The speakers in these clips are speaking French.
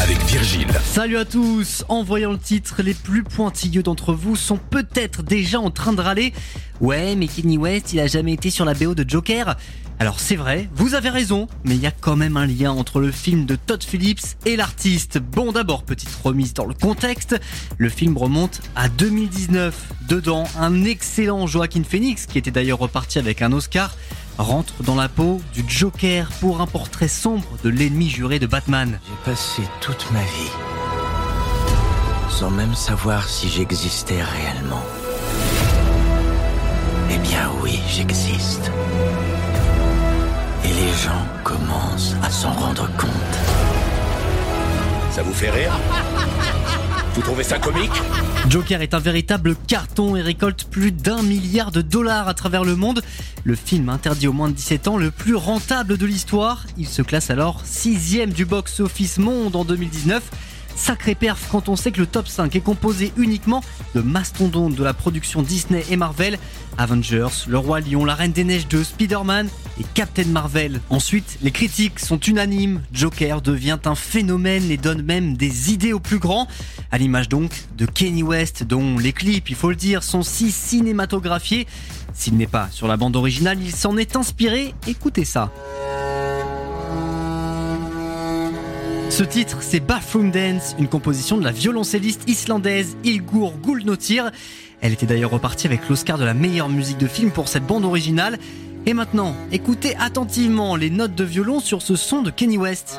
Avec Virgile. Salut à tous En voyant le titre, les plus pointilleux d'entre vous sont peut-être déjà en train de râler. Ouais, mais Kenny West, il a jamais été sur la BO de Joker. Alors c'est vrai, vous avez raison, mais il y a quand même un lien entre le film de Todd Phillips et l'artiste. Bon d'abord, petite remise dans le contexte, le film remonte à 2019. Dedans, un excellent Joaquin Phoenix, qui était d'ailleurs reparti avec un Oscar, rentre dans la peau du Joker pour un portrait sombre de l'ennemi juré de Batman. J'ai passé toute ma vie sans même savoir si j'existais réellement. Eh bien oui, j'existe. Et les gens commencent à s'en rendre compte. Ça vous fait rire? Vous trouvez ça comique Joker est un véritable carton et récolte plus d'un milliard de dollars à travers le monde. Le film interdit aux moins de 17 ans le plus rentable de l'histoire. Il se classe alors sixième du box-office monde en 2019. Sacré perf quand on sait que le top 5 est composé uniquement de mastodontes de la production Disney et Marvel, Avengers, Le Roi Lion, La Reine des Neiges 2, Spider-Man et Captain Marvel. Ensuite, les critiques sont unanimes, Joker devient un phénomène et donne même des idées aux plus grands, à l'image donc de Kenny West dont les clips, il faut le dire, sont si cinématographiés. S'il n'est pas sur la bande originale, il s'en est inspiré, écoutez ça. Ce titre, c'est Bathroom Dance, une composition de la violoncelliste islandaise Ilgur Gulnottir. Elle était d'ailleurs repartie avec l'Oscar de la meilleure musique de film pour cette bande originale. Et maintenant, écoutez attentivement les notes de violon sur ce son de Kenny West.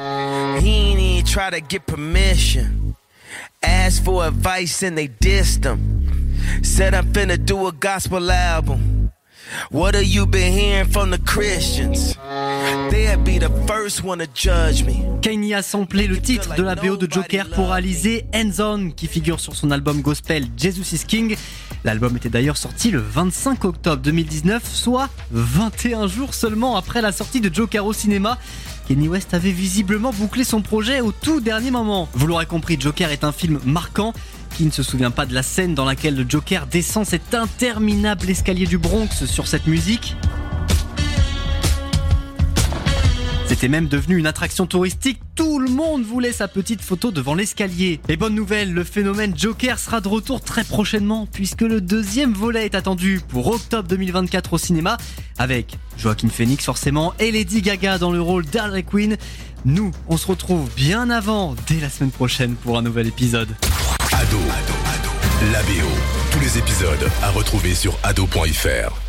What have you been hearing from the Christians? They'd be the first one to judge me. Kanye a samplé le titre de la BO de Joker pour réaliser Hands On, qui figure sur son album gospel Jesus is King. L'album était d'ailleurs sorti le 25 octobre 2019, soit 21 jours seulement après la sortie de Joker au cinéma. Kenny West avait visiblement bouclé son projet au tout dernier moment. Vous l'aurez compris, Joker est un film marquant. Qui ne se souvient pas de la scène dans laquelle le Joker descend cet interminable escalier du Bronx sur cette musique C'était même devenu une attraction touristique. Tout le monde voulait sa petite photo devant l'escalier. Et bonne nouvelle, le phénomène Joker sera de retour très prochainement puisque le deuxième volet est attendu pour octobre 2024 au cinéma avec Joaquin Phoenix forcément et Lady Gaga dans le rôle d'Harley Quinn. Nous, on se retrouve bien avant, dès la semaine prochaine pour un nouvel épisode. Ado, la BO. Tous les épisodes à retrouver sur ado.fr.